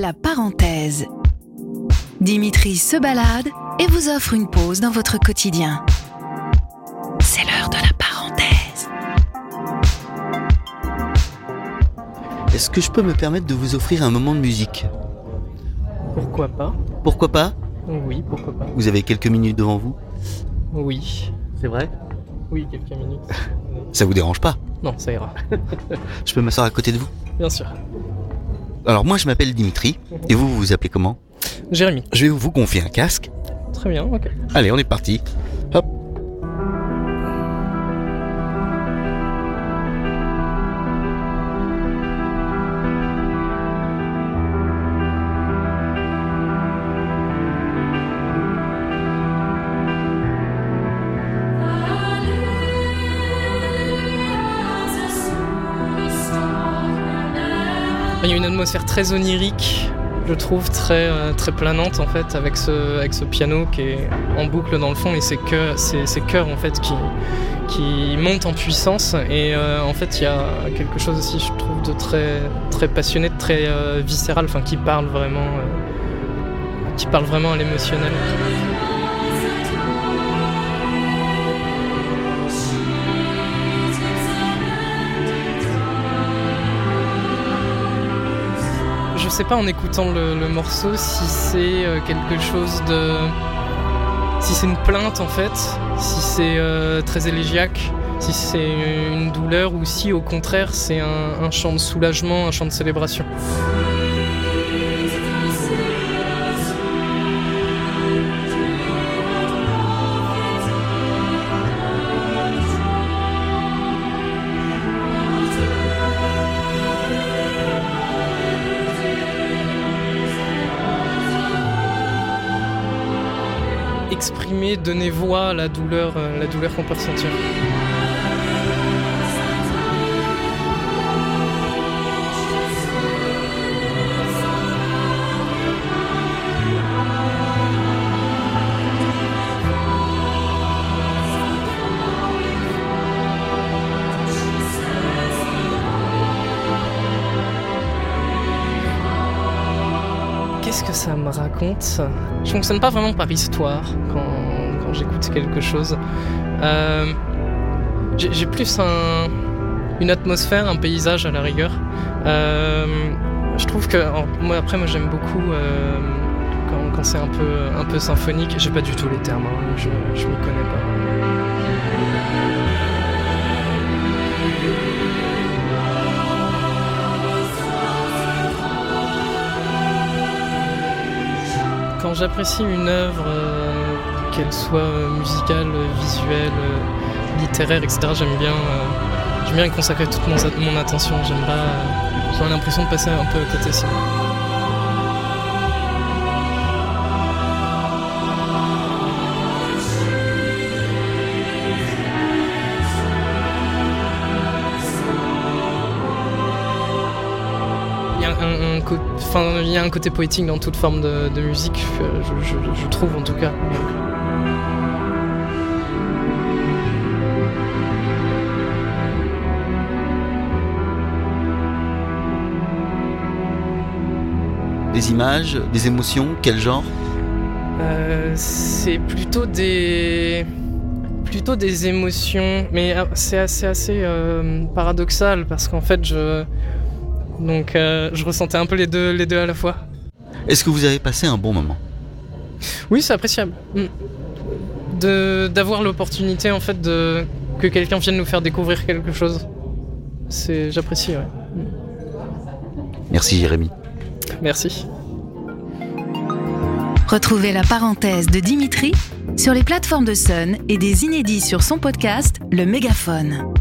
La parenthèse. Dimitri se balade et vous offre une pause dans votre quotidien. C'est l'heure de la parenthèse. Est-ce que je peux me permettre de vous offrir un moment de musique? Pourquoi pas? Pourquoi pas? Oui, pourquoi pas Vous avez quelques minutes devant vous? Oui. C'est vrai? Oui, quelques minutes. Ça vous dérange pas? Non, ça ira. Je peux m'asseoir à côté de vous? Bien sûr. Alors moi je m'appelle Dimitri, et vous vous vous appelez comment Jérémy. Je vais vous confier un casque. Très bien, ok. Allez, on est parti. Il y a une atmosphère très onirique, je trouve, très, euh, très planante en fait, avec ce, piano qui est en boucle dans le fond et ces chœurs en fait qui, qui montent en puissance. Et euh, en fait, il y a quelque chose aussi, je trouve, de très, passionné, de très euh, viscéral, enfin, qui parle vraiment, qui parle vraiment à l'émotionnel. Sais pas en écoutant le, morceau si c'est euh, quelque chose de. Si c'est une plainte en fait, si c'est euh, très élégiaque, si c'est une douleur ou si au contraire c'est un, un chant de soulagement, un chant de célébration. Exprimer, donner voix à la douleur, euh, la douleur qu'on peut ressentir. Qu'est-ce que ça me raconte Je fonctionne pas vraiment par histoire quand, j'écoute quelque chose. Euh, j'ai plus un, une atmosphère, un paysage à la rigueur. Euh, je trouve que moi après moi j'aime beaucoup euh, quand, quand c'est un peu un peu symphonique. J'ai pas du tout les termes, hein, je je m'y connais pas. Quand j'apprécie une œuvre, euh, qu'elle soit euh, musicale, visuelle, euh, littéraire, etc., j'aime bien, consacrer toute mon, attention. J'aime pas. J'ai l'impression de passer un peu à côté sinon. Un, enfin, il y a un côté poétique dans toute forme de, de musique, euh, je, je- je trouve en tout cas. Des images, des émotions, quel genre? Euh, c'est plutôt des plutôt des émotions, mais euh, c'est assez assez euh, paradoxal parce qu'en fait je donc euh, je ressentais un peu les deux les deux à la fois. Est-ce que vous avez passé un bon moment? Oui, c'est appréciable. Mm. De d'avoir l'opportunité en fait de que quelqu'un vienne nous faire découvrir quelque chose. C'est j'apprécie. Ouais. Merci Jérémy. Merci. Retrouvez la parenthèse de Dimitri sur les plateformes de Sun et des inédits sur son podcast Le Mégaphone.